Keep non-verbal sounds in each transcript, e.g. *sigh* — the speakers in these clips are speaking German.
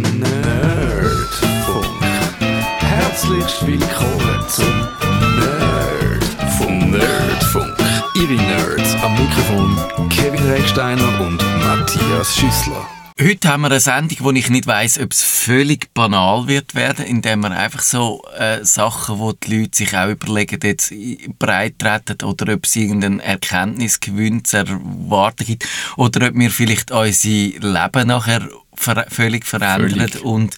Nerdfunk. Herzlich willkommen zum Nerdfunk. Nerdfunk. Ihre Nerds am Mikrofon Kevin Recksteiner und Matthias Schüssler. Heute haben wir eine Sendung, wo ich nicht weiß, ob es völlig banal wird werden, indem wir einfach so äh, Sachen, wo die Leute sich auch überlegen, jetzt breit treten oder ob es irgendeinen Erkenntnisgewinn zu erwarten gibt oder ob wir vielleicht unser Leben nachher ver völlig verändern Völlig. und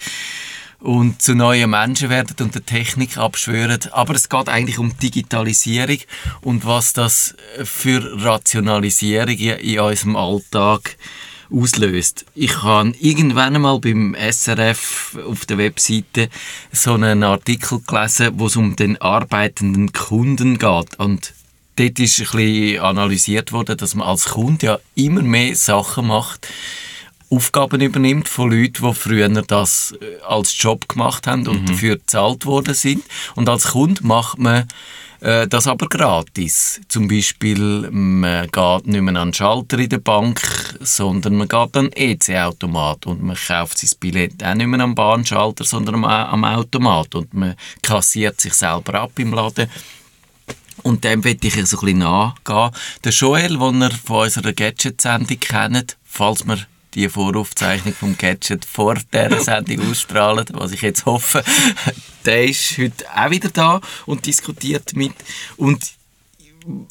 und zu neuen Menschen werden und der Technik abschwören. Aber es geht eigentlich um Digitalisierung und was das für Rationalisierung in unserem Alltag auslöst. Ich habe irgendwann einmal beim SRF auf der Webseite so einen Artikel gelesen, wo es um den arbeitenden Kunden geht. Und dort ist ein bisschen analysiert worden, dass man als Kunde ja immer mehr Sachen macht, Aufgaben übernimmt von Leuten, die früher das äh, als Job gemacht haben und dafür bezahlt worden sind. Und als Kunde macht man äh, das aber gratis. Zum Beispiel, man geht nicht mehr an den Schalter in der Bank, sondern man geht an den EC-Automat und man kauft sein Billett auch nicht mehr am Bahnschalter, sondern am, am Automat und man kassiert sich selber ab im Laden. Und dem will ich so ein bisschen nachgehen. Der Joel, den ihr von unserer Gadget-Sendung kennt, falls wir die Voraufzeichnung vom Gadget vor dieser *laughs* Sendung ausstrahlen, was ich jetzt hoffe, *laughs* der ist heute auch wieder da und diskutiert mit. Und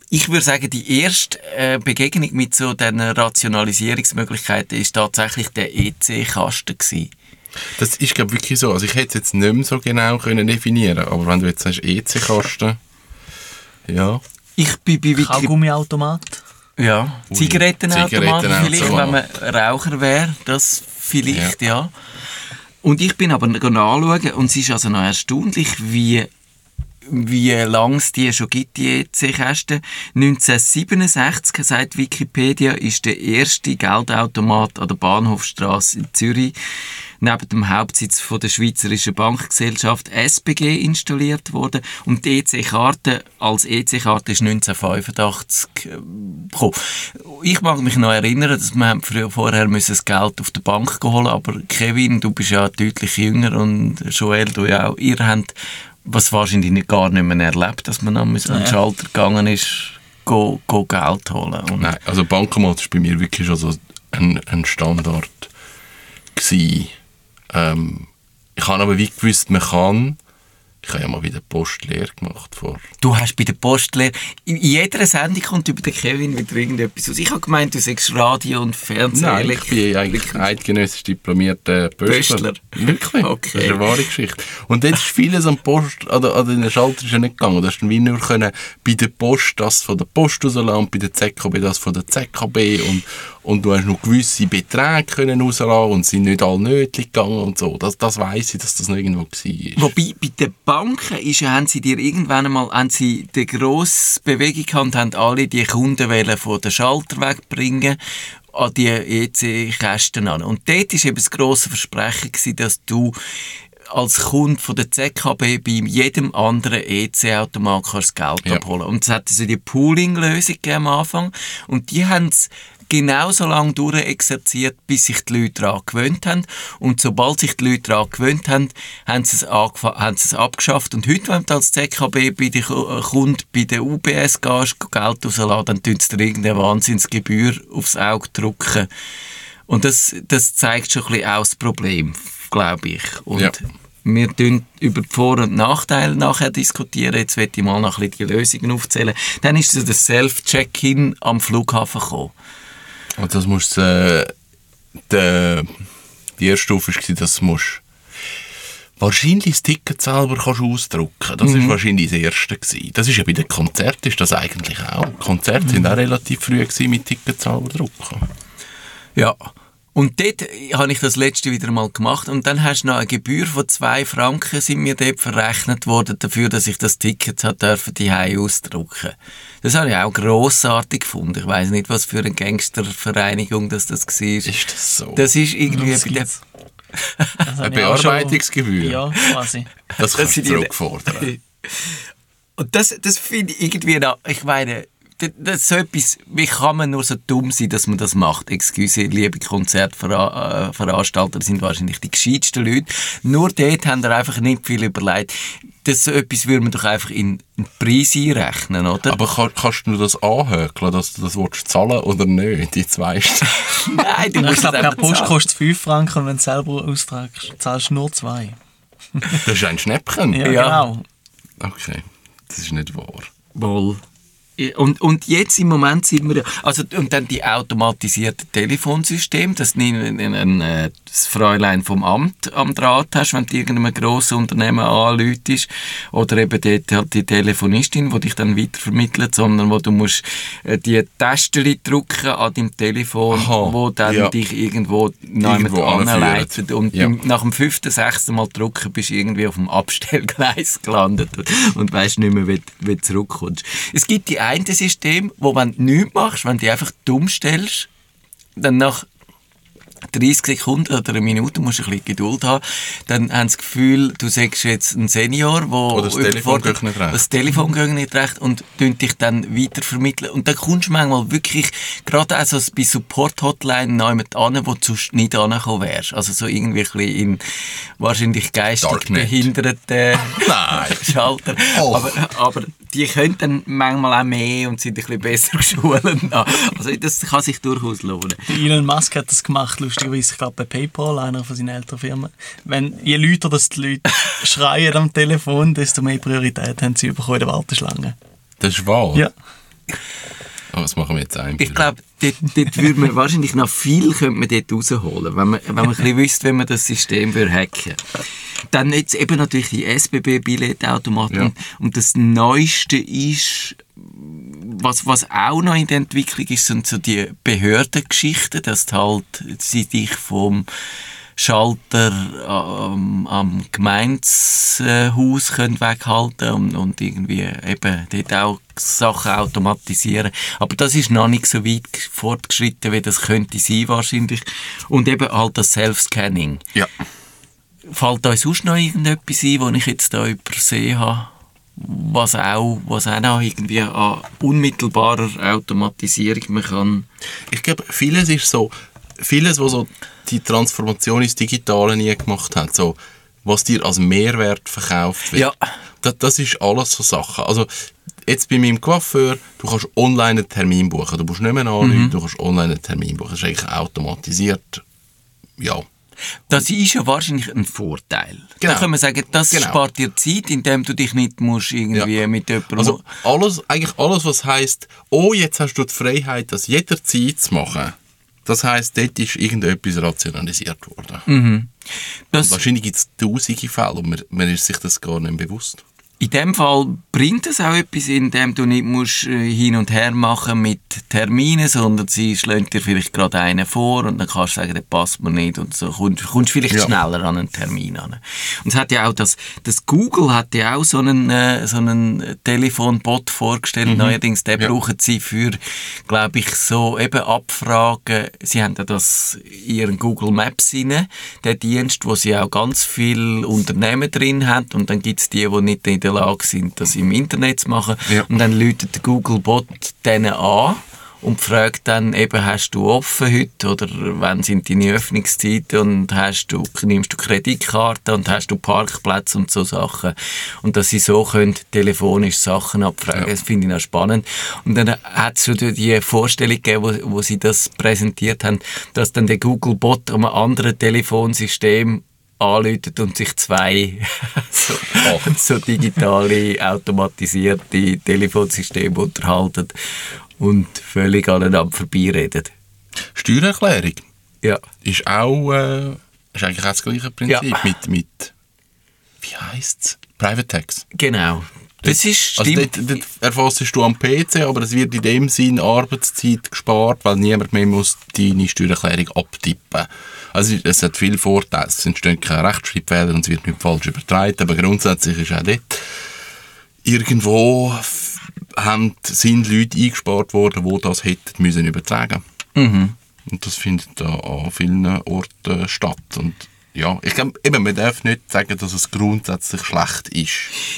ich würde sagen, die erste äh, Begegnung mit so diesen Rationalisierungsmöglichkeiten ist tatsächlich der EC-Kasten gewesen. Das ist, glaube wirklich so. Also ich hätte es jetzt nicht mehr so genau können definieren aber wenn du jetzt sagst EC-Kasten, ja. Ich bin bei Wiki Kaugummiautomat. Ja, Zigarettenautomat. vielleicht, wenn man Raucher wäre, das vielleicht, ja. Und ich bin aber nachschauen und es ist also noch erstaunlich, wie, wie lang es die schon gibt, die EC-Kästen. 1967, sagt Wikipedia, ist der erste Geldautomat an der Bahnhofstrasse in Zürich neben dem Hauptsitz von der Schweizerischen Bankgesellschaft SBG installiert worden und die EC-Karte als EC-Karte ist 1985 äh, gekommen. Ich mag mich noch erinnern, dass wir früher, vorher das Geld auf der Bank holen, aber Kevin, du bist ja deutlich jünger und Joel, du ja auch. Ihr habt was wahrscheinlich nicht, gar nicht mehr erlebt, dass man an den Schalter gegangen ist, go, go Geld holen. Und Nein, also Bankomat ist bei mir wirklich schon so ein, ein Standard gewesen. Ähm, ich habe aber wie gewusst, man kann, ich habe ja mal wieder Postlehre gemacht vor Du hast bei der Postlehre, in jeder Sendung kommt über den Kevin wieder irgendetwas aus. Ich habe gemeint, du sagst Radio und Fernsehen. Nein, ich bin eigentlich eidgenössisch diplomierter Pöstler. Pöstler. Wirklich? *laughs* Okay. Das ist eine wahre Geschichte. Und jetzt ist vieles am Post, oder in den Schalter ist ja nicht gegangen. Du hast wie nur können bei der Post das von der Post rauslassen und bei der ZKB das von der ZKB und, und du hast noch gewisse Beträge können rauslassen und sind nicht alle nötig gegangen und so. Das, das weiss ich, dass das noch irgendwo war. Wobei, bei den Banken ist, haben sie dir irgendwann einmal, haben sie die grosse Bewegung gehabt haben alle die Kunden von den Schalter wegbringen an die EC-Kästen an. Und dort war eben das grosse Versprechen, gewesen, dass du als Kunde von der ZKB bei jedem anderen EC-Automat kannst Geld Ja. abholen. Und es hat so die Pooling-Lösung am Anfang. Und die haben es genauso lange durchexerziert, bis sich die Leute daran gewöhnt haben. Und sobald sich die Leute daran gewöhnt haben, haben sie es, haben sie es abgeschafft. Und heute, wenn du als ZKB bei den Ku- äh, Kunden bei der UBS gehst, Geld rauslassen, dann tun sie dir irgendeine Wahnsinnsgebühr aufs Auge drücken. Und das, das zeigt schon ein bisschen auch das Problem, glaube ich. Und Ja. wir tun über die Vor- und Nachteile nachher diskutieren. Jetzt werde ich mal noch ein bisschen die Lösungen aufzählen. Dann ist so das Self-Check-In am Flughafen gekommen. Und das muss äh, der, die erste Stufe war, dass du musst wahrscheinlich das Ticket selber kannst ausdrucken. Das Mhm. ist wahrscheinlich das erste gewesen. Das ist ja bei den Konzerten ist das eigentlich auch. Konzerte Mhm. sind auch relativ früh gewesen mit Ticket selber drucken. Ja. Und dort habe ich das letzte wieder mal gemacht und dann hast du noch eine Gebühr von zwei Franken sind mir dort verrechnet worden dafür, dass ich das Ticket hat dürfen die ausdrucken. Das habe ich auch grossartig gefunden. Ich weiß nicht, was für eine Gangstervereinigung das das war. Ist das so? Das ist irgendwie Das bei der. Das Eine Bearbeitungsgebühr? Ja, quasi. das kannst du sind die- zurückfordern. *laughs* Und das, das finde ich irgendwie noch, ich meine, das ist so etwas, wie kann man nur so dumm sein, dass man das macht? Excuse, liebe Konzertveranstalter, das sind wahrscheinlich die gescheitsten Leute. Nur dort haben wir einfach nicht viel überlegt. Das so etwas würde man doch einfach in in den Preis einrechnen, oder? Aber kann, kannst du das anhökeln, dass du das willst zahlen oder nicht? Die zwei *laughs* Nein, du Ich musst es glaube, per Post zahlen. kostet es 5 Franken und wenn du es selber austragst, zahlst du nur 2. Das ist ein Schnäppchen. Ja, Ja. genau. Okay, das ist nicht wahr. Wohl. Und, und jetzt im Moment sind wir, also, und dann die automatisierten Telefonsysteme, dass du ein, ein, ein, äh, das Fräulein vom Amt am Draht hast, wenn du irgendeinem grossen Unternehmen anläutest, oder eben dort halt die Telefonistin, die dich dann weitervermittelt, sondern wo du musst äh, die Tasten drücken an deinem Telefon, Aha, wo dann ja. dich irgendwo, irgendwo anleitet. Und Ja. nach dem fünften, sechsten Mal drücken bist du irgendwie auf dem Abstellgleis *laughs* gelandet und weißt nicht mehr, wie, wie du zurückkommst. Es gibt die eine System, wo wenn du nichts machst, wenn du dich einfach dumm stellst, dann nach 30 Sekunden oder eine Minute musst du ein bisschen Geduld haben, dann haben sie das Gefühl, du sagst jetzt ein Senior, wo Oder das Telefon überfordert- geht nicht recht. Das Telefon geht nicht recht und dich dann weitervermitteln. Und dann kommst du manchmal wirklich, gerade also bei Support-Hotline noch jemand an, wo du sonst nicht angekommen wärst. Also so irgendwie ein bisschen in wahrscheinlich geistig Darknet. behinderten. *laughs* *laughs* Schalter. Och. Aber, aber die können dann manchmal auch mehr und sind ein bisschen besser *laughs* geschult. Also das kann sich durchaus lohnen. Der Elon Musk hat das gemacht, lustigerweise, ich glaube bei PayPal, einer von seinen älteren Firmen. Wenn, je lauter dass die Leute *laughs* schreien am Telefon, desto mehr Priorität haben sie bekommen in der Warteschlange. Das ist wahr. Ja. Aber das machen wir jetzt ein. Ich glaube, dort, dort würde man wahrscheinlich noch viel könnte man dort rausholen, wenn man, wenn man ein bisschen wüsste, wie man das System würde hacken Dann jetzt eben natürlich die SBB-Billetautomaten. Ja. Und das Neueste ist, was, was auch noch in der Entwicklung ist, sind so die Behördengeschichten, dass halt sie dich vom Schalter am, am Gemeinshaus können weghalten und, und irgendwie eben dort auch Sachen automatisieren. Aber das ist noch nicht so weit fortgeschritten, wie das könnte sein wahrscheinlich. Und eben halt das Self-Scanning. Ja. Fällt euch sonst noch irgendetwas ein, was ich jetzt da übersehen habe? Was auch, was auch noch irgendwie an unmittelbarer Automatisierung man kann. Ich glaube, vieles ist so, vieles, was so die Transformation ins Digitale nie gemacht hat, so, was dir als Mehrwert verkauft wird. Ja. Das, das ist alles so Sachen. Also, jetzt bei meinem Coiffeur, du kannst online einen Termin buchen. Du musst nicht mehr anrufen, Mhm. du kannst online einen Termin buchen. Das ist eigentlich automatisiert. Ja. Das ist ja wahrscheinlich ein Vorteil. Genau. Da kann man sagen, das Genau. spart dir Zeit, indem du dich nicht musst irgendwie Ja. mit jemandem... Also alles, eigentlich alles, was heißt, oh, jetzt hast du die Freiheit, das jederzeit zu machen. Das heißt, dort ist irgendetwas rationalisiert worden. Mhm. Wahrscheinlich gibt es tausende Fälle und man, man ist sich das gar nicht bewusst. In dem Fall bringt es auch etwas, indem du nicht musst, äh, hin und her machen mit Terminen, sondern sie schlägt dir vielleicht gerade einen vor und dann kannst du sagen, der passt mir nicht und so kommst, kommst vielleicht Ja. schneller an einen Termin an. Und es hat ja auch das, das Google hat ja auch so einen, äh, so einen Telefonbot vorgestellt, neuerdings, den Mhm. Ja. brauchen sie für, glaube ich, so eben Abfragen, sie haben ja das in ihren Google Maps rein, der Dienst, wo sie auch ganz viele Unternehmen drin haben und dann gibt es die, die nicht in der Lage sind, das im Internet zu machen Ja. und dann läutet der Google Bot denen an und fragt dann eben, hast du offen heute oder wann sind deine Öffnungszeiten und hast du, nimmst du Kreditkarte und hast du Parkplätze und so Sachen. Und dass sie so können telefonisch Sachen abfragen, das finde ich noch spannend. Und dann hat es schon die Vorstellung gegeben, wo, wo sie das präsentiert haben, dass dann der Google Bot am anderen Telefonsystem anläutet und sich zwei *laughs* so, so digitale, automatisierte Telefonsysteme unterhalten und völlig aneinander vorbeireden. Steuererklärung Ja. ist auch äh, ist eigentlich auch das gleiche Prinzip Ja. mit, mit wie heißt's? Private Tax. Genau. Das ist, Also stimmt. dort, dort erfassst du am PC, aber es wird in dem Sinn Arbeitszeit gespart, weil niemand mehr muss deine Steuererklärung abtippen. Also es hat viele Vorteile. Es entstehen keine Rechtschreibfehler und es wird nicht falsch übertragen, aber grundsätzlich ist auch dort irgendwo haben, sind Leute eingespart worden, die das hätten müssen übertragen. Mhm. Und das findet da an vielen Orten statt. Und ja, ich glaube, eben, man darf nicht sagen, dass es grundsätzlich schlecht ist.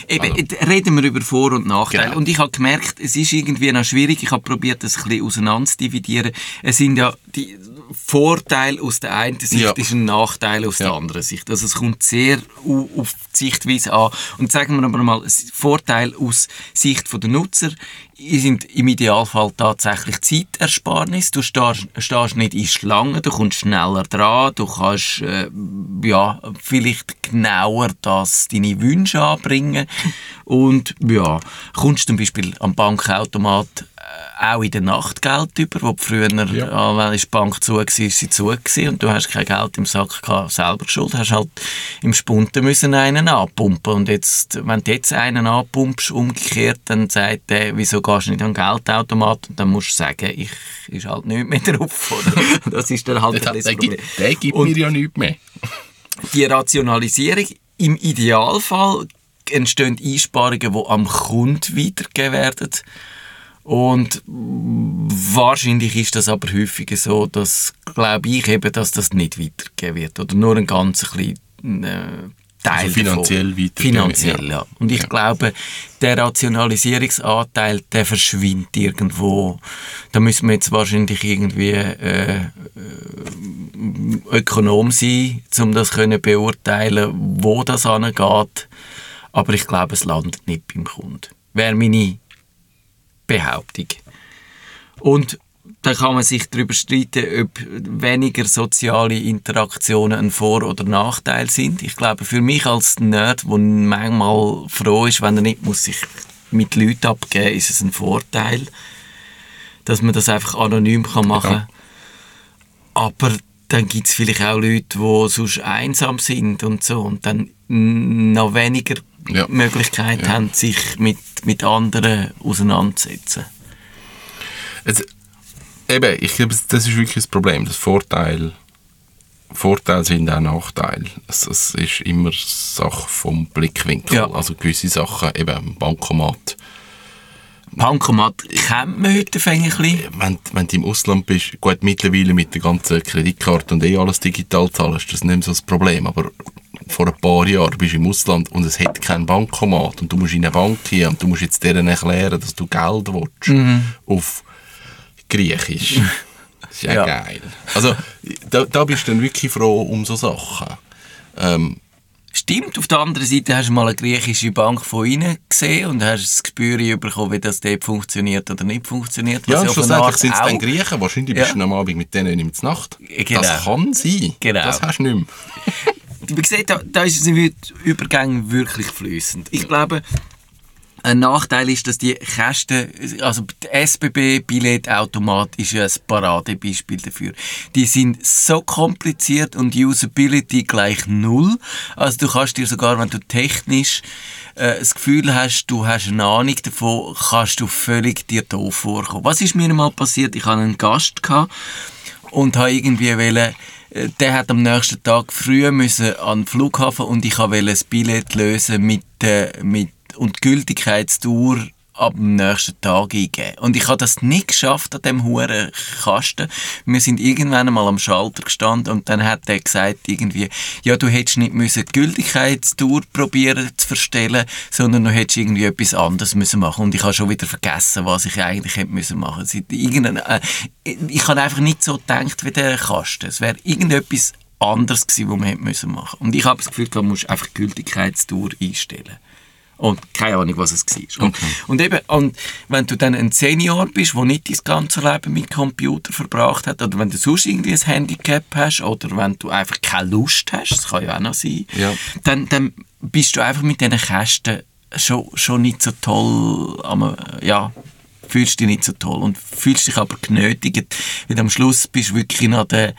Eben, Also- reden wir über Vor- und Nachteile. Genau. Und ich habe gemerkt, es ist irgendwie noch schwierig. Ich habe probiert, das ein bisschen auseinander zu dividieren. Es sind ja die Vorteile aus der einen Sicht Ja. ist ein Nachteil aus der Ja. anderen Sicht. Also es kommt sehr au- auf die Sichtweise an. Und sagen wir aber mal, Vorteil aus Sicht der Nutzer sind im Idealfall tatsächlich Zeitersparnis. Du stehst, stehst nicht in Schlangen, du kommst schneller dran, du kannst äh, ja, vielleicht genauer das, deine Wünsche anbringen *laughs* und ja, kommst zum Beispiel am Bankautomat auch in der Nacht Geld über, wo früher, Ja. wenn die Bank zu war, ist sie zu gewesen und du hast kein Geld im Sack gehabt, selber schuld, hast halt im Spunten müssen einen anpumpen und jetzt, wenn du jetzt einen anpumpst, umgekehrt, dann sagt der, wieso gehst du nicht an den Geldautomat und dann musst du sagen, ich ist halt nicht mehr drauf, oder? *laughs* Das ist dann halt bisschen das Problem. gibt, der gibt Und- mir ja nichts mehr. die Rationalisierung, im Idealfall entstehen Einsparungen, die am Kunden weitergegeben werden. Und wahrscheinlich ist das aber häufiger so, dass, glaube ich eben, dass das nicht weitergegeben wird. Oder nur ein ganz kleiner äh, Teil Also finanziell davon. weitergegeben, Finanziell, ja. Und ich Ja. glaube, der Rationalisierungsanteil, der verschwindet irgendwo. Da müssen wir jetzt wahrscheinlich irgendwie äh, äh, Ökonom sein, um das können beurteilen, wo das angeht. Aber ich glaube, es landet nicht beim Kunden. Wäre meine Behauptung. Und da kann man sich darüber streiten, ob weniger soziale Interaktionen ein Vor- oder Nachteil sind. Ich glaube, für mich als Nerd, der manchmal froh ist, wenn er nicht muss sich mit Leuten abgeben muss, ist es ein Vorteil, dass man das einfach anonym kann machen kann. Ja. Aber dann gibt es vielleicht auch Leute, die sonst einsam sind und so und dann noch weniger Ja. Möglichkeit Ja. haben, sich mit, mit anderen auseinanderzusetzen. Also, eben, ich glaube, das ist wirklich das Problem. Das Vorteil, Vorteile sind auch Nachteile. Es, es ist immer Sache vom Blickwinkel. Ja. Also gewisse Sachen, eben Bankomat. Bankomat kennt man heute ein bisschen. Wenn, wenn du im Ausland bist, gut, mittlerweile mit der ganzen Kreditkarte und eh alles digital zahlst, das ist nicht so das Problem. Aber vor ein paar Jahren bist du im Ausland und es hat kein Bankomat und du musst in eine Bank gehen und du musst jetzt denen erklären, dass du Geld willst. Auf Griechisch. *laughs* Das ist ja, Ja. geil. Also, da, da bist du dann wirklich froh um so Sachen. Ähm, Stimmt, auf der anderen Seite hast du mal eine griechische Bank von innen gesehen und hast das Gespür bekommen, wie das dort funktioniert oder nicht funktioniert. ja, schlussendlich sind es dann Griechen. Wahrscheinlich Ja. bist du am Abend mit denen in der Nacht. Genau. Das kann sein. Genau. Das hast du nicht mehr. *laughs* Wie gesagt, da, da sind die Übergänge wirklich fließend. Ich glaube, ein Nachteil ist, dass die Kästen, also der SBB-Billetautomat ist ja ein Paradebeispiel dafür. Die sind so kompliziert und Usability gleich null. Also du kannst dir sogar, wenn du technisch äh, das Gefühl hast, du hast eine Ahnung davon, kannst du völlig dir doof vorkommen. Was ist mir mal passiert? Ich hatte einen Gast gehabt und habe irgendwie wollen, der hat am nächsten Tag früh müssen an den Flughafen und ich wollte ein Billett lösen mit, äh, mit und Gültigkeitsdauer ab dem nächsten Tag eingeben. Und ich habe das nicht geschafft an dem huren Kasten. Wir sind irgendwann einmal am Schalter gestanden und dann hat er gesagt irgendwie, ja, du hättest nicht müssen die Gültigkeitsdauer probieren zu verstellen, sondern du hättest irgendwie etwas anderes müssen machen. Und ich habe schon wieder vergessen, was ich eigentlich hätte müssen machen. Äh, ich habe einfach nicht so gedacht wie der Kasten. Es wäre irgendetwas anderes gewesen, was man hätte müssen. Und ich habe das Gefühl, du musst einfach die Gültigkeitsdauer einstellen. Und keine Ahnung, was es war. Und, und eben, und wenn du dann ein Senior bist, der nicht dein ganze Leben mit Computer verbracht hat, oder wenn du sonst irgendwie ein Handicap hast, oder wenn du einfach keine Lust hast, das kann ja auch noch sein, Ja. dann, dann bist du einfach mit diesen Kästen schon, schon nicht so toll, am, ja, fühlst dich nicht so toll und fühlst dich aber genötigt, weil am Schluss bist du wirklich noch der,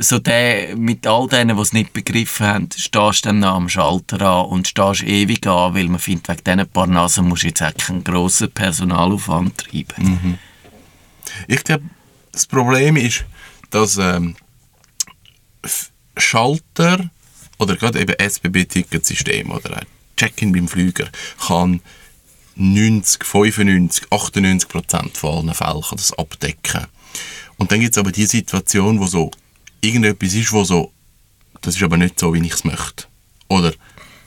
so der, mit all denen, die es nicht begriffen haben, stehst du dann am Schalter an und stehst ewig an, weil man findet, wegen diesen paar Nasen musst du jetzt auch keinen grossen Personalaufwand treiben. Ich glaube, das Problem ist, dass ähm, Schalter oder gerade eben SBB-Ticketsystem oder ein Check-in beim Flüger kann 90, 95, 98 Prozent von allen Fällen kann das abdecken. Und dann gibt es aber die Situation, wo so irgendetwas ist, wo so das ist aber nicht so, wie ich es möchte. Oder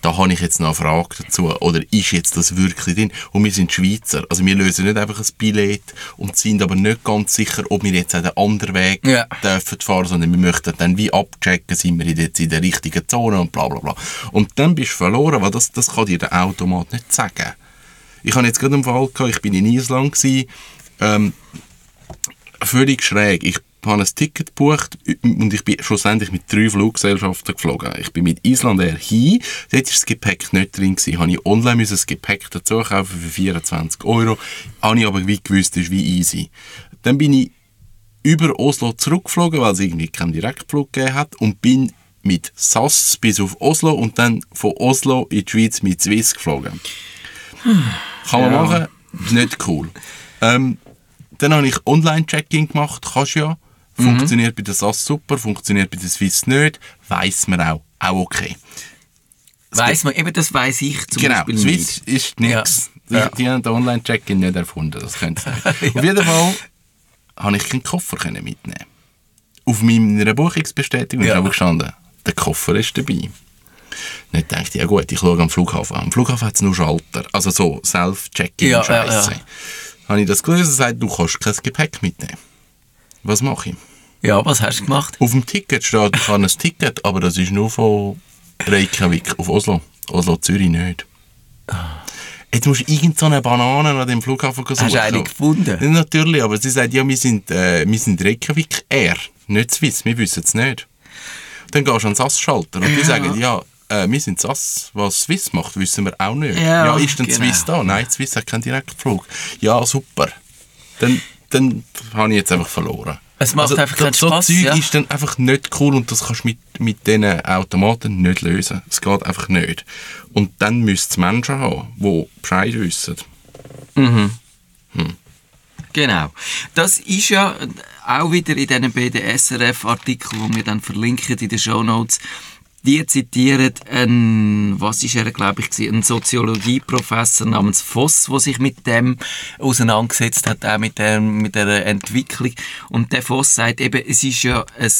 da habe ich jetzt noch eine Frage dazu. Oder ist jetzt das wirklich drin? Und wir sind Schweizer. Also wir lösen nicht einfach ein Billett und sind aber nicht ganz sicher, ob wir jetzt den anderen Weg Ja. dürfen fahren, sondern wir möchten dann wie abchecken, sind wir jetzt in der richtigen Zone und bla bla bla. Und dann bist du verloren, weil das, das kann dir der Automat nicht sagen. Ich habe jetzt gerade einen Fall gehabt, ich bin in Island gewesen, ähm, völlig schräg. Ich habe ein Ticket gebucht und ich bin schlussendlich mit drei Fluggesellschaften geflogen. Ich bin mit Islander hin, dort war das Gepäck nicht drin. Gewesen. Habe ich online das Gepäck dazu kaufen für 24 Euro. Habe ich aber wie gewusst, ist wie easy. Dann bin ich über Oslo zurückgeflogen, weil es irgendwie keinen Direktflug gegeben hat und bin mit SAS bis auf Oslo und dann von Oslo in die Schweiz mit Swiss geflogen. Kann man machen, nicht cool. Ähm, dann habe ich Online-Checking gemacht, kannst ja. Funktioniert bei der SAS super, funktioniert bei der Swiss nicht, weiß man auch, auch okay. Weiss man, eben das weiss ich zum genau, Beispiel Swiss nicht. ist nichts. Die, Ja. die haben den Online-Check-In nicht erfunden, das könnte sein. *laughs* Auf jeden Fall habe ich keinen Koffer können mitnehmen. Auf meiner Buchungsbestätigung Ja. ist aber gestanden, der Koffer ist dabei. Nicht gedacht, ja gut, ich schaue am Flughafen. Am Flughafen hat es nur Schalter, also so Self-Check-In Ja, ja, ja. Habe ich das gelesen, sagt, du kannst kein Gepäck mitnehmen. Was mache ich? Ja, was hast du gemacht? Auf dem Ticket steht, ich habe ein Ticket, aber das ist nur von Reykjavik auf Oslo. Oslo, Zürich nicht. Jetzt musst du irgend so eine Banane an dem Flughafen suchen. Hast du eine gefunden? Ja, Natürlich, aber sie sagt, ja, wir sind, äh, wir sind Reykjavik Air, nicht Swiss, wir wissen es nicht. Dann gehst du an den SAS-Schalter und die sagen, ja, äh, wir sind SAS, was Swiss macht, wissen wir auch nicht. Ja, ist denn genau. Swiss da? Nein, Swiss hat keinen Direktflug. Ja, super. Dann, dann habe ich jetzt einfach verloren. Es macht einfach keinen so Spass, Zeug ja. ist dann einfach nicht cool und das kannst du mit, mit diesen Automaten nicht lösen. Es geht einfach nicht. Und dann müsste es Menschen haben, die Bescheid wissen. Genau. Das ist ja auch wieder in diesen beiden SRF-Artikeln, die wir dann verlinken in den Shownotes. Die zitieren einen, was ist er, glaube ich, einen Soziologieprofessor namens Voss, der sich mit dem auseinandergesetzt hat, auch mit der, mit der Entwicklung. Und der Voss sagt eben, es ist ja ein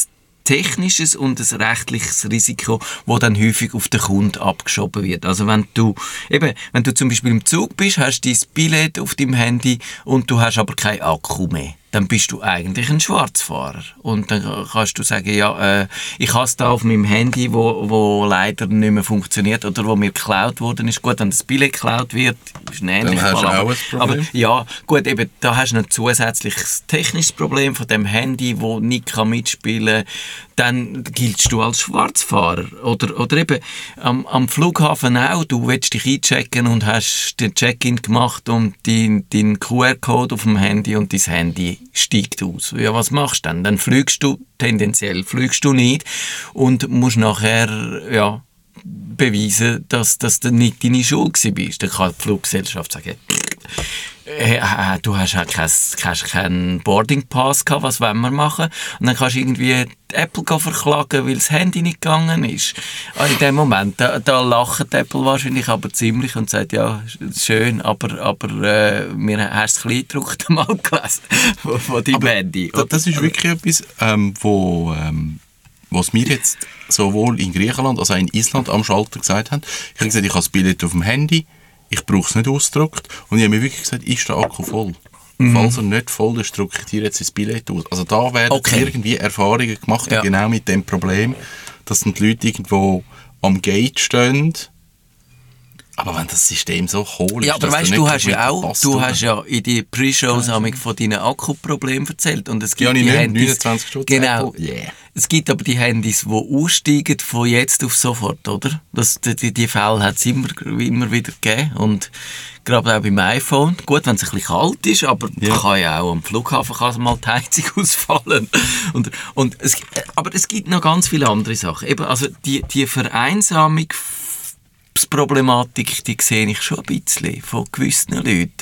technisches und ein rechtliches Risiko, wo dann häufig auf den Kunden abgeschoben wird. Also wenn du eben, wenn du zum Beispiel im Zug bist, hast du dein Billett auf deinem Handy und du hast aber keinen Akku mehr, dann bist du eigentlich ein Schwarzfahrer und dann kannst du sagen, ja, äh, ich habe es da auf meinem Handy, wo, wo leider nicht mehr funktioniert oder wo mir geklaut worden ist. Gut, wenn das Billett geklaut wird, ist ein ähnlicher hast du Fall, auch aber, ein Problem. aber ja, gut, eben, da hast du ein zusätzliches technisches Problem von dem Handy, wo nicht kann mitspielen kann. Dann giltst du als Schwarzfahrer. Oder, oder eben am, am Flughafen auch. Du willst dich einchecken und hast den Check-in gemacht und dein, dein QR-Code auf dem Handy und dein Handy steigt aus. Ja, was machst du dann? Dann fliegst du, tendenziell fliegst du nicht und musst nachher, ja, beweisen, dass das nicht deine Schuld war. Dann kann die Fluggesellschaft sagen, äh, äh, du hast halt kein, hast keinen Boarding Pass gehabt, was wollen wir machen? Und dann kannst du irgendwie die Apple verklagen, weil das Handy nicht gegangen ist. Ah, In dem Moment, da, da lacht Apple wahrscheinlich aber ziemlich und sagt, ja, schön, aber, aber äh, wir haben das Kleidruck *laughs* mal gelesen von, von deinem Handy. Da- Das ist wirklich etwas, ähm, wo, ähm, was mir jetzt sowohl in Griechenland als auch in Island am Schalter gesagt haben. Ich habe gesagt, ich habe das Billett auf dem Handy, ich brauche es nicht ausgedruckt. Und ich habe mir wirklich gesagt, ist der Akku voll? Mhm. Falls er nicht voll ist, drücke ich dir jetzt das Billett aus. Also da werden Okay. irgendwie Erfahrungen gemacht, Ja. genau mit dem Problem, dass dann die Leute irgendwo am Gate stehen. Aber wenn das System so hohl ist, Ja, aber weißt du, nicht hast ja auch, passt, du oder? hast ja in die Pre-Shows von deinen Akkuproblemen erzählt und es gibt Ja, die nicht, Handys, 29 Stutz genau. Yeah. Es gibt aber die Handys, die aussteigen von jetzt auf sofort, oder? Das, die, die Fälle hat es immer, immer wieder gegeben und gerade auch beim iPhone. Gut, wenn es ein bisschen kalt ist, aber Ja. kann ja auch am Flughafen kann mal die Heizung *laughs* ausfallen. Und, und es, aber es gibt noch ganz viele andere Sachen. Eben, also die, die Vereinsamung Problematik, die sehe ich schon ein bisschen von gewissen Leuten.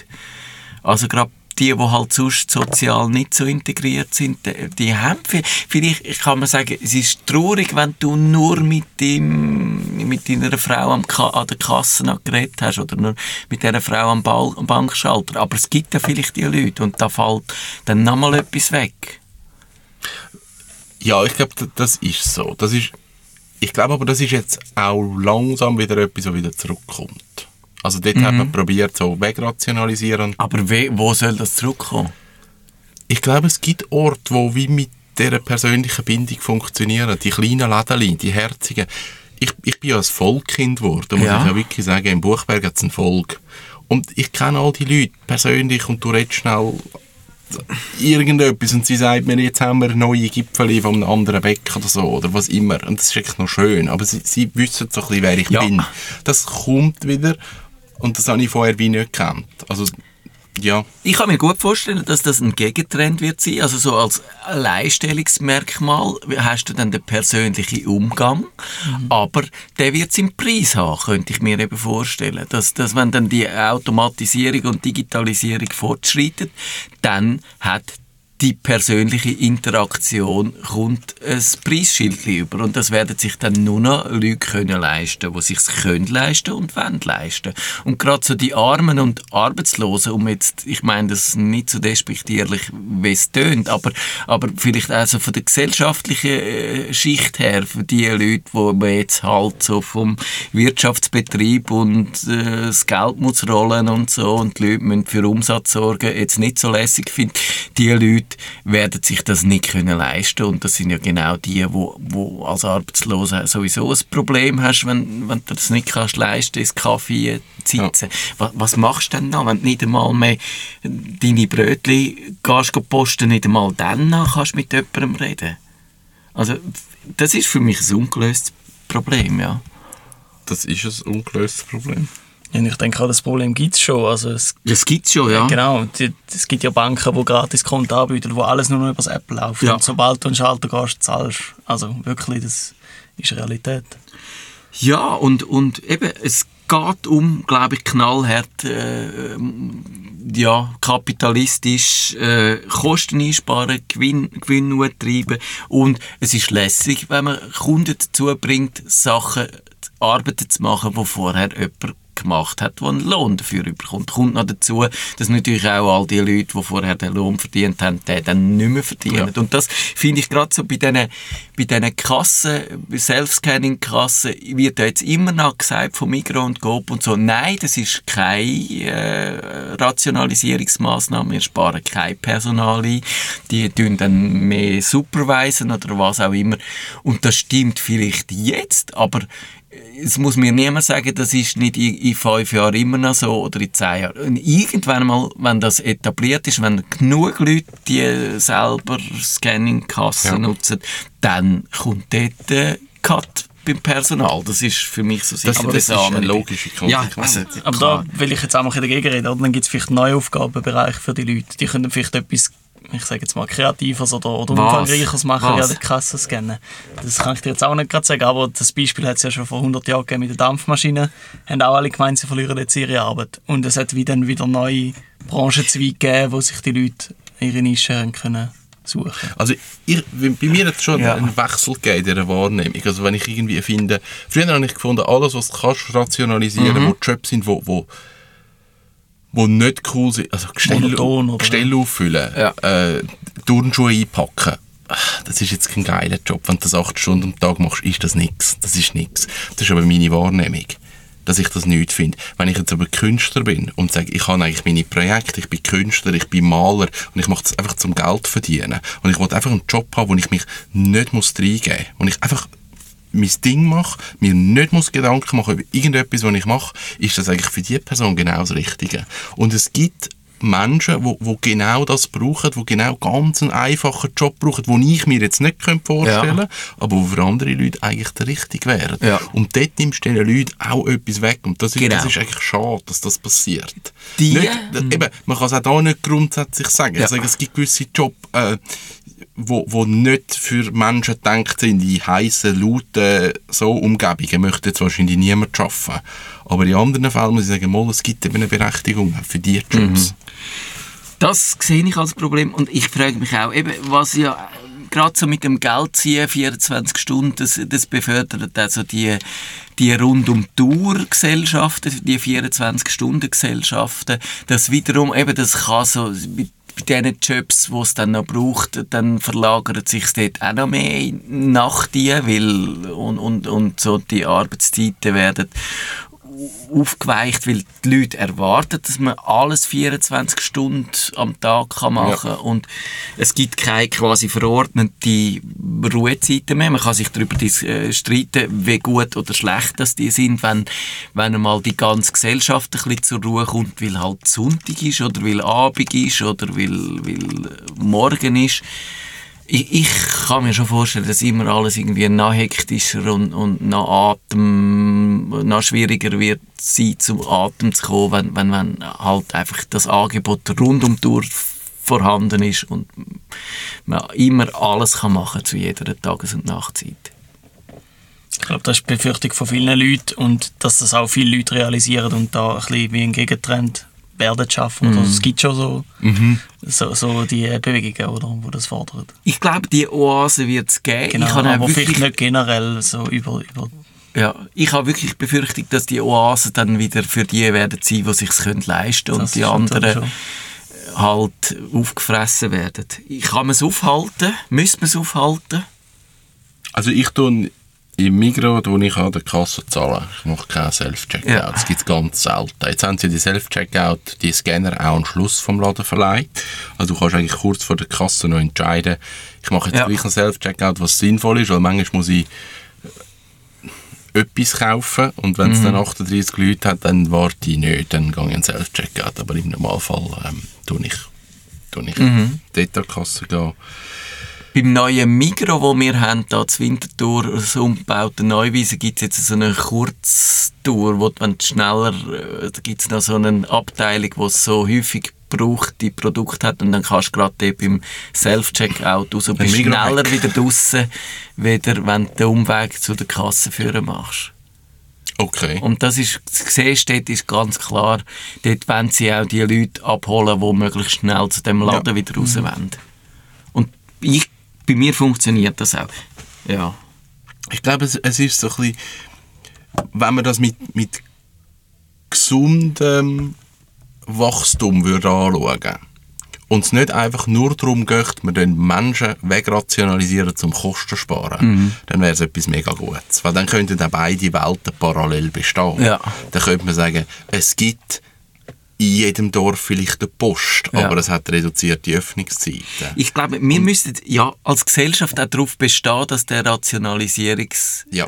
Also gerade die, die halt sonst sozial nicht so integriert sind, die, haben vi- vielleicht, ich kann man sagen, es ist traurig, wenn du nur mit dem, mit deiner Frau am Ka an der Kasse geredet hast oder nur mit dieser Frau am, Ball, am Bankschalter. Aber es gibt ja vielleicht die Leute und da fällt dann nochmal etwas weg. Ja, ich glaube, das ist so. Das ist Ich glaube aber, das ist jetzt auch langsam wieder etwas, was wieder zurückkommt. Also dort hat man probiert, so wegrationalisieren. Aber we, wo soll das zurückkommen? Ich glaube, es gibt Orte, wo wie mit dieser persönlichen Bindung funktionieren. Die kleinen Läden, die herzigen. Ich, ich bin ja ein Volkkind geworden, muss Ja. ich ja wirklich sagen. Im Buchberg hat es ein Volk. Und ich kenne all die Leute persönlich und du redest schnell irgendetwas und sie sagt mir, jetzt haben wir neue Gipfel von einem anderen Beck oder so oder was immer. Und das ist echt noch schön. Aber sie, sie wissen so ein bisschen, wer ich Ja. bin. Das kommt wieder und das habe ich vorher wie nicht gekannt. Also, ja. Ich kann mir gut vorstellen, dass das ein Gegentrend wird sein. Also so als Alleinstellungsmerkmal hast du dann den persönlichen Umgang, aber der wird seinen Preis haben, könnte ich mir eben vorstellen. Dass, dass wenn dann die Automatisierung und Digitalisierung fortschreitet, dann hat die persönliche Interaktion kommt ein Preisschild über und das werden sich dann nur noch Leute können leisten, die sich können leisten und wollen leisten. Und gerade so die Armen und Arbeitslosen, um jetzt, ich meine das nicht so despektierlich, wie es tönt, aber, aber vielleicht also von der gesellschaftlichen äh, Schicht her, für die Leute, wo man jetzt halt so vom Wirtschaftsbetrieb und äh, das Geld muss rollen und so und die Leute müssen für Umsatz sorgen, jetzt nicht so lässig finde, die Leute werden sich das nicht können leisten und das sind ja genau die, wo, wo als Arbeitsloser sowieso ein Problem hast, wenn, wenn du das nicht kannst leisten, ins Kaffee zu sitzen. Was, was machst du denn noch, wenn du nicht einmal mehr deine Brötchen gehst posten, nicht einmal dann noch kannst mit jemandem reden? Also das ist für mich ein ungelöstes Problem, ja. Das ist ein ungelöstes Problem. Ja, ich denke auch, das Problem gibt es schon. Also es, Das gibt's schon, ja. Genau, es gibt ja Banken, die Gratiskonten anbieten, wo alles nur noch über das App läuft. Ja. Und sobald du einen Schalter gehst, zahlst Also wirklich, das ist Realität. Ja, und, und eben, es geht um, glaube ich, knallhart, äh, ja, kapitalistisch äh, Kosten einsparen, Gewinn, Gewinn treiben und es ist lässig, wenn man Kunden dazu bringt, Sachen, Arbeiten zu machen, die vorher jemand gemacht hat, der einen Lohn dafür bekommt. Kommt noch dazu, dass natürlich auch all die Leute, die vorher den Lohn verdient haben, den dann nicht mehr verdienen. Und das finde ich gerade so bei diesen, bei diesen Kassen, Self-Scanning-Kassen, wird ja jetzt immer noch gesagt von Migros und Coop und so, nein, das ist keine äh, Rationalisierungsmaßnahme, wir sparen kein Personal ein, die tun dann mehr supervisen oder was auch immer. Und das stimmt vielleicht jetzt, aber es muss mir niemand sagen, das ist nicht in, in fünf Jahren immer noch so oder in zehn Jahren. Und irgendwann mal, wenn das etabliert ist, wenn genug Leute die selber Scanning-Kassen Ja. nutzen, dann kommt dort äh, Cut beim Personal. Das ist für mich so sicher das ist eine logische Ja, Konsequenz. also, Aber klar. da will ich jetzt auch mal dagegen reden. Oder? Dann gibt es vielleicht neue Aufgabenbereiche für die Leute. Die können vielleicht etwas, ich sage jetzt mal, Kreatives oder, oder umfangreicheres machen, an der Kasse scannen. Das kann ich dir jetzt auch nicht gerade sagen, aber das Beispiel hat es ja schon vor 100 Jahren gegeben mit den Dampfmaschinen. Haben auch alle gemeint, sie verlieren jetzt ihre Arbeit. Und es hat wie dann wieder neue Branchenzweige gegeben, wo sich die Leute ihre Nische können suchen Also ich, bei mir hat es schon Ja. einen Wechsel gegeben in dieser Wahrnehmung. Also wenn ich irgendwie finde, früher habe ich gefunden, alles was du kannst rationalisieren, Mhm. wo Jobs sind, wo, wo, wo nicht cool sind, also Monoton, oder? Gestelle auffüllen, Ja. äh, Turnschuhe einpacken, ah, das ist jetzt kein geiler Job. Wenn du das acht Stunden am Tag machst, ist das nichts. Das ist nichts. Das ist aber meine Wahrnehmung, dass ich das nicht finde. Wenn ich jetzt aber Künstler bin und sage, ich habe eigentlich meine Projekte, ich bin Künstler, ich bin Maler und ich mache das einfach zum Geld verdienen und ich will einfach einen Job haben, wo ich mich nicht muss reingeben muss, wo ich einfach mein Ding mache, mir nicht muss Gedanken machen über irgendetwas, was ich mache, ist das eigentlich für die Person genau das Richtige. Und es gibt Menschen, die, die genau das brauchen, die genau ganz einen einfachen Job brauchen, den ich mir jetzt nicht vorstellen könnte, aber wo für andere Leute eigentlich der richtige wäre. Ja. Und dort nimmst du den Leuten auch etwas weg. Und das ist, Genau. das ist eigentlich schade, dass das passiert. Die- Nicht, eben, man kann es auch da nicht grundsätzlich sagen. Ja. Sage, es gibt gewisse Jobs, äh, wo, wo nicht für Menschen gedacht sind, in heißen, lauten so Umgebungen möchte jetzt wahrscheinlich niemand arbeiten. Aber in anderen Fällen muss ich sagen, mal, es gibt eben eine Berechtigung für diese Jobs. Das sehe ich als Problem und ich frage mich auch, eben, was ja äh, gerade so mit dem Geldziehen, 24 Stunden, das, das befördert also die, die rund um die Uhr Gesellschaften, die 24-Stunden-Gesellschaften, das wiederum, eben, das kann so mit bei diesen Jobs, wo es dann noch braucht, dann verlagert sich dort auch noch mehr in Nacht ein, weil und, und, und so die Arbeitszeiten werden aufgeweicht, weil die Leute erwarten, dass man alles 24 Stunden am Tag kann machen kann. Und es gibt keine quasi verordnete Ruhezeiten mehr. Man kann sich darüber äh, streiten, wie gut oder schlecht das die sind, wenn, wenn einmal die ganze Gesellschaft ein bisschen zur Ruhe kommt, weil halt Sonntag ist oder weil Abend ist oder weil, weil Morgen ist ich, ich kann mir schon vorstellen, dass immer alles irgendwie noch hektischer und, und noch Atem, noch schwieriger wird sein, zum Atem zu kommen, wenn, wenn, wenn halt einfach das Angebot rund um die Tour vorhanden ist und man immer alles kann machen zu jeder Tages- und Nachtzeit. Ich glaube, das ist die Befürchtung von vielen Leuten und dass das auch viele Leute realisieren und da ein bisschen wie ein Gegentrend werden schaffen. Mhm. es gibt schon so, mhm. so, so die Bewegungen, oder, wo das fordern. Ich glaube, die Oase wird es geben. Genau, ich aber wirklich vielleicht nicht generell so über, über ja, ich habe wirklich befürchtet, dass die Oasen dann wieder für die werden sein, die sich es leisten können und die anderen halt aufgefressen werden. Kann man es aufhalten? Müssen wir es aufhalten? Also ich tue im Migros, wo ich an der Kasse zahle, ich mache keinen Self-Checkout. Ja. Das gibt es ganz selten. Jetzt haben sie die Self-Checkout, die Scanner auch am Schluss vom Laden verleiht. Also du kannst eigentlich kurz vor der Kasse noch entscheiden, ich mache jetzt ja. gleich einen Self-Checkout, was sinnvoll ist, weil manchmal muss ich äh, etwas kaufen und wenn es mhm. dann 38 Leute hat, dann warte ich nicht, dann gehe ich einen Self-Checkout. Aber im Normalfall ähm, tue ich, tue ich mhm. dort an die Kasse gehen beim neuen Migro, wo wir haben, da zur Wintertour, das umgebaute Neuwiese, gibt es jetzt so eine Kurztour, wo wenn schneller, äh, da gibt es noch so eine Abteilung, wo es so häufig die Produkte hat und dann kannst du gerade beim Self-Checkout raus und bist schneller wieder draußen, wieder, wenn du den Umweg zu der Kasse führen machst. Okay. Und das ist, siehst dort ist ganz klar, dort wollen sie auch die Leute abholen, die möglichst schnell zu dem Laden ja. wieder raus wollen. Und ich bei mir funktioniert das auch. Ja. Ich glaube, es, es ist so ein bisschen, wenn man das mit, mit gesundem Wachstum würde anschauen und es nicht einfach nur darum geht, man den Menschen wegrationalisieren zum Kosten sparen, mhm. dann wäre es etwas mega Gutes. Weil dann könnten dann beide Welten parallel bestehen. Ja. Dann könnte man sagen, es gibt in jedem Dorf vielleicht eine Post, ja. aber es hat reduzierte Öffnungszeiten. Ich glaube, wir müssen ja als Gesellschaft auch darauf bestehen, dass der Rationalisierungsding, ja.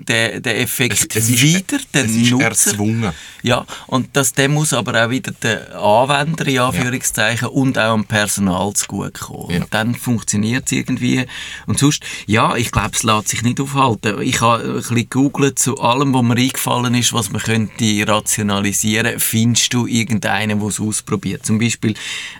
der, der Effekt es, es wieder ist, den es ist Nutzen, erzwungen. Ja, und dass der muss aber auch wieder den Anwender in Anführungszeichen ja. und auch dem Personal zugutekommen. Ja. Und dann funktioniert es irgendwie. Und sonst, ja, ich glaube, es lässt sich nicht aufhalten. Ich habe ein bisschen gegoogelt zu allem, was mir eingefallen ist, was man könnte rationalisieren, findest du irgendeinen, der es ausprobiert. Zum Beispiel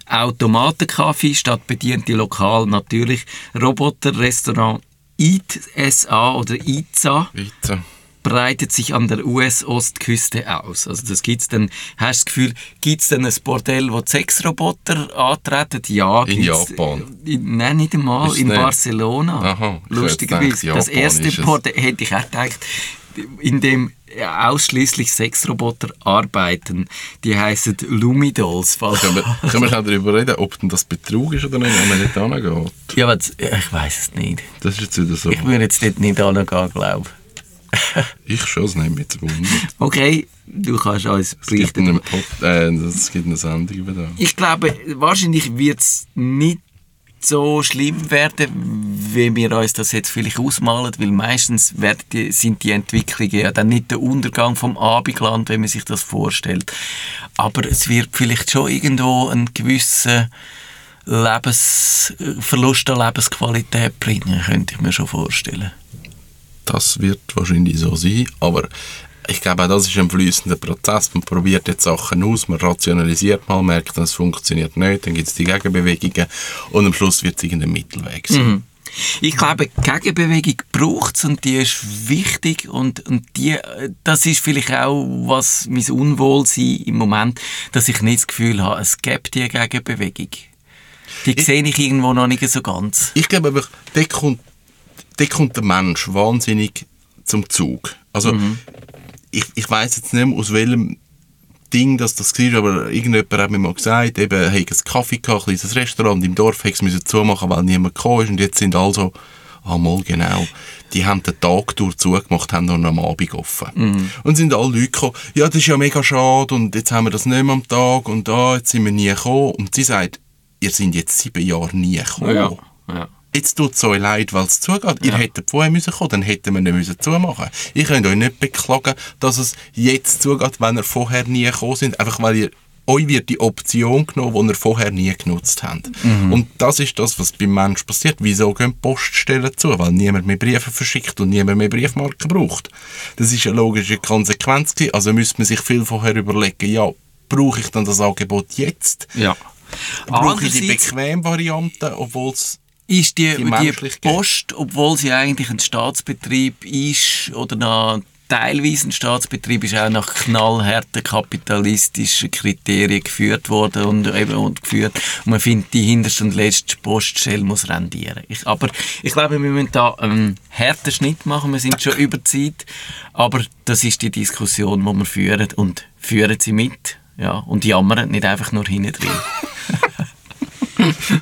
Automatenkaffee statt bediente Lokal natürlich Roboterrestaurant Eat SA oder ITSA. ITSA breitet sich an der US-Ostküste aus. Also das gibt's dann, hast du das Gefühl, gibt es dann ein Bordell, wo Sexroboter antreten? Ja. In Japan? In, nein, nicht einmal. In nicht. Barcelona. Aha. Lustigerweise. Das erste Bordell, hätte ich auch gedacht, in dem ausschließlich Sexroboter arbeiten. Die heißen Lumidolls. Können wir, können wir darüber reden, ob denn das Betrug ist oder nicht, wenn man nicht angeht? Ja, aber ich weiß es nicht. Das ist jetzt wieder so. Ich würde jetzt dort nicht angehen, glaube *laughs* ich schon, es nimmt mich zu wundern. Okay, du kannst uns berichten. Es gibt eine, äh, es gibt eine Sendung über das. Ich glaube, wahrscheinlich wird es nicht so schlimm werden, wie wir uns das jetzt vielleicht ausmalen, weil meistens die, sind die Entwicklungen ja dann nicht der Untergang vom Abendland, wenn man sich das vorstellt. Aber es wird vielleicht schon irgendwo einen gewissen Lebens Verlust an Lebensqualität bringen, könnte ich mir schon vorstellen. Das wird wahrscheinlich so sein, aber ich glaube, das ist ein fließender Prozess. Man probiert jetzt Sachen aus, man rationalisiert mal, merkt, es funktioniert nicht, dann gibt es die Gegenbewegungen und am Schluss wird es irgendein Mittelweg sein. Mhm. Ich glaube, Gegenbewegung braucht es und die ist wichtig und, und die, das ist vielleicht auch was mein Unwohlsein im Moment, dass ich nicht das Gefühl habe, es gibt die Gegenbewegung. Die ich, sehe ich irgendwo noch nicht so ganz. Ich glaube aber, da kommt, da kommt der Mensch wahnsinnig zum Zug. Also, mhm ich, ich weiß jetzt nicht mehr, aus welchem Ding, dass das war, aber irgendjemand hat mir mal gesagt, eben, hey, ein Kaffee gehabt, ein kleines Restaurant im Dorf, hätte es zumachen weil niemand gekommen ist und jetzt sind also, ah, mal genau, die haben den Tag durch zugemacht, haben noch am Abend offen. Mhm. Und sind alle Leute gekommen, ja, das ist ja mega schade und jetzt haben wir das nicht mehr am Tag und da, jetzt sind wir nie gekommen. Und sie sagt, ihr seid jetzt sieben Jahre nie gekommen. Ja. ja. Jetzt tut es euch leid, weil es zugeht. Ihr hättet vorher müssen kommen, dann hätten wir nicht müssen zumachen. Ihr könnt euch nicht beklagen, dass es jetzt zugeht, wenn ihr vorher nie gekommen sind, einfach weil ihr euch wird die Option genommen, die ihr vorher nie genutzt habt. Und das ist das, was beim Menschen passiert. Wieso gehen Poststellen zu? Weil niemand mehr Briefe verschickt und niemand mehr Briefmarken braucht. Das ist eine logische Konsequenz gewesen. Also müsste man sich viel vorher überlegen, ja, brauche ich dann das Angebot jetzt? ja. Brauche ich die Andererseits- bequeme Variante, obwohl es ist die, die die. Post, obwohl sie eigentlich ein Staatsbetrieb ist oder noch teilweise ein Staatsbetrieb ist, auch nach knallharten kapitalistischen Kriterien geführt worden und, eben, und geführt. Und man findet, die hinterste und letzte Poststelle muss rendieren. Ich, aber ich glaube, wir müssen da einen harten Schnitt machen. Wir sind schon über Zeit. Aber das ist die Diskussion, die wir führen und führen sie mit. Ja, und jammern nicht einfach nur hinten drin.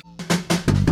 *laughs*